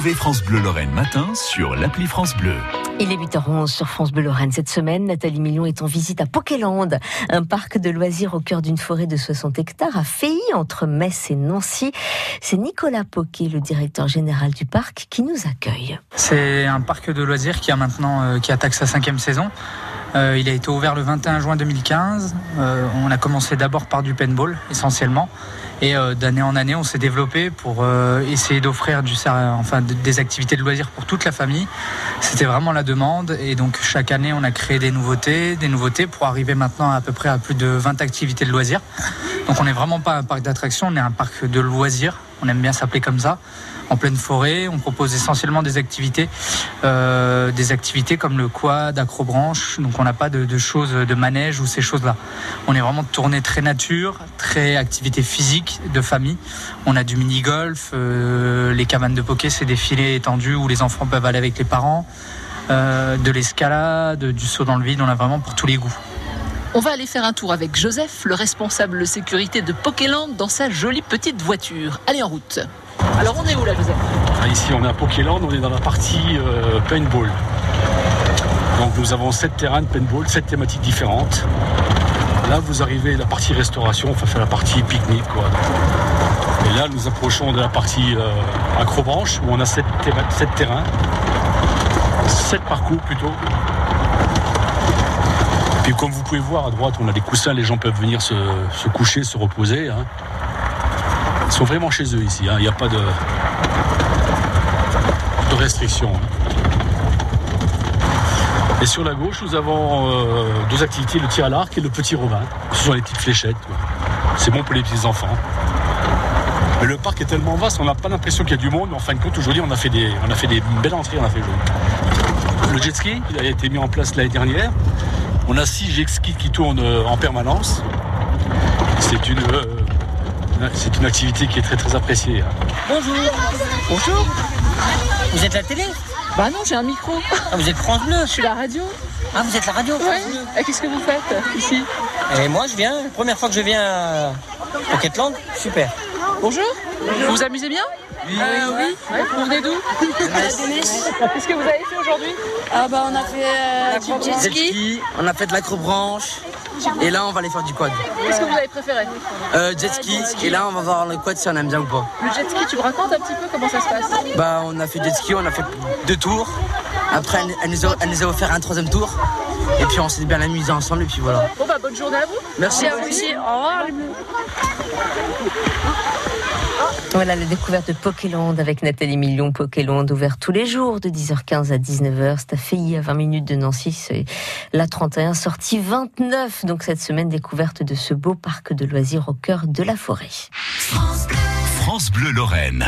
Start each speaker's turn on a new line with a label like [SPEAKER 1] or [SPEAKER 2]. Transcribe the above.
[SPEAKER 1] Retrouvez France Bleu Lorraine matin sur l'appli France Bleu.
[SPEAKER 2] Il est 8h11 sur France Bleu Lorraine. Cette semaine, Nathalie Million est en visite à Pokéland, un parc de loisirs au cœur d'une forêt de 60 hectares à Feilly, entre Metz et Nancy. C'est Nicolas Poquet, le directeur général du parc, qui nous accueille.
[SPEAKER 3] C'est un parc de loisirs qui a maintenant euh, qui attaque sa cinquième saison. Euh, il a été ouvert le 21 juin 2015. Euh, on a commencé d'abord par du paintball essentiellement. Et euh, d'année en année, on s'est développé pour essayer d'offrir des activités de loisirs pour toute la famille. C'était vraiment la demande. Et donc chaque année, on a créé des nouveautés, des nouveautés pour arriver maintenant à peu près à plus de 20 activités de loisirs. Donc on n'est vraiment pas un parc d'attractions, on est un parc de loisirs. On aime bien s'appeler comme ça en pleine forêt. On propose essentiellement des activités, euh, des activités comme le quad, acrobranche. Donc on n'a pas de, choses de manège ou ces choses-là. On est vraiment tourné très nature, très activité physique de famille. On a du mini golf, euh, les cabanes de poké, c'est des filets étendus où les enfants peuvent aller avec les parents. Euh, de l'escalade, du saut dans le vide, on a vraiment pour tous les goûts.
[SPEAKER 4] On va aller faire un tour avec Joseph, le responsable sécurité de Pokéland, dans sa jolie petite voiture. Allez en route. Alors on est où là, Joseph?
[SPEAKER 5] Ah, Ici, on est à Pokéland, on est dans la partie euh, paintball. Donc nous avons sept terrains de paintball, sept thématiques différentes. Là, vous arrivez à la partie restauration, enfin la partie pique-nique. Et là, nous approchons de la partie euh, acrobranche, où on a sept terrains, sept parcours plutôt. Puis comme vous pouvez voir à droite, on a des coussins, les gens peuvent venir se, coucher, se reposer. Hein. Ils sont vraiment chez eux ici, hein. il n'y a pas de, de restrictions. Hein. Et sur la gauche, nous avons euh, deux activités, le tir à l'arc et le petit robin. Ce sont les petites fléchettes. C'est bon pour les petits enfants. Mais le parc est tellement vaste, on n'a pas l'impression qu'il y a du monde. Mais en fin de compte, aujourd'hui, on a fait des, on a fait des belles entrées. On a fait le, le jet ski, a été mis en place l'année dernière. On a six jet skis qui tournent euh, en permanence. C'est une, euh, c'est une activité qui est très très appréciée.
[SPEAKER 6] Bonjour. Bonjour. Vous êtes la télé?
[SPEAKER 4] Bah non, j'ai un micro.
[SPEAKER 6] Ah, vous êtes France Bleu
[SPEAKER 4] Je suis la radio.
[SPEAKER 6] Ah, vous êtes la radio
[SPEAKER 4] Ouais. Et qu'est-ce que vous faites ici?
[SPEAKER 6] Et moi, je viens, première fois que je viens à Pocketland, super.
[SPEAKER 4] Bonjour. Vous vous amusez bien?
[SPEAKER 6] Oui.
[SPEAKER 4] Euh, oui. Ouais, vous venez d'où Qu'est-ce que vous avez fait aujourd'hui
[SPEAKER 7] Ah bah on a fait euh, du jet
[SPEAKER 8] ski. on a fait de l'acrobranche. Et là, on va aller faire du quad.
[SPEAKER 4] Qu'est-ce que vous avez préféré
[SPEAKER 8] Euh, jet ski. Et là, on va voir le quad si on aime bien ou pas.
[SPEAKER 4] Le jet ski, tu me racontes un petit peu comment ça se passe
[SPEAKER 8] Bah, on a fait jet ski, on a fait deux tours. Après, elle, elle nous, a, elle nous a offert un troisième tour. Et puis, on s'est bien amusé ensemble. Et puis voilà.
[SPEAKER 4] Bon bah bonne journée à vous.
[SPEAKER 8] Merci.
[SPEAKER 7] À vous aussi. Au revoir.
[SPEAKER 2] Voilà la découverte de Pokéland avec Nathalie Million. Pokéland ouvert tous les jours de 10h15 à 19h. C'est à Feilly à 20 minutes de Nancy. C'est la 31 sortie 29. Donc cette semaine découverte de ce beau parc de loisirs au cœur de la forêt.
[SPEAKER 1] France Bleu Lorraine.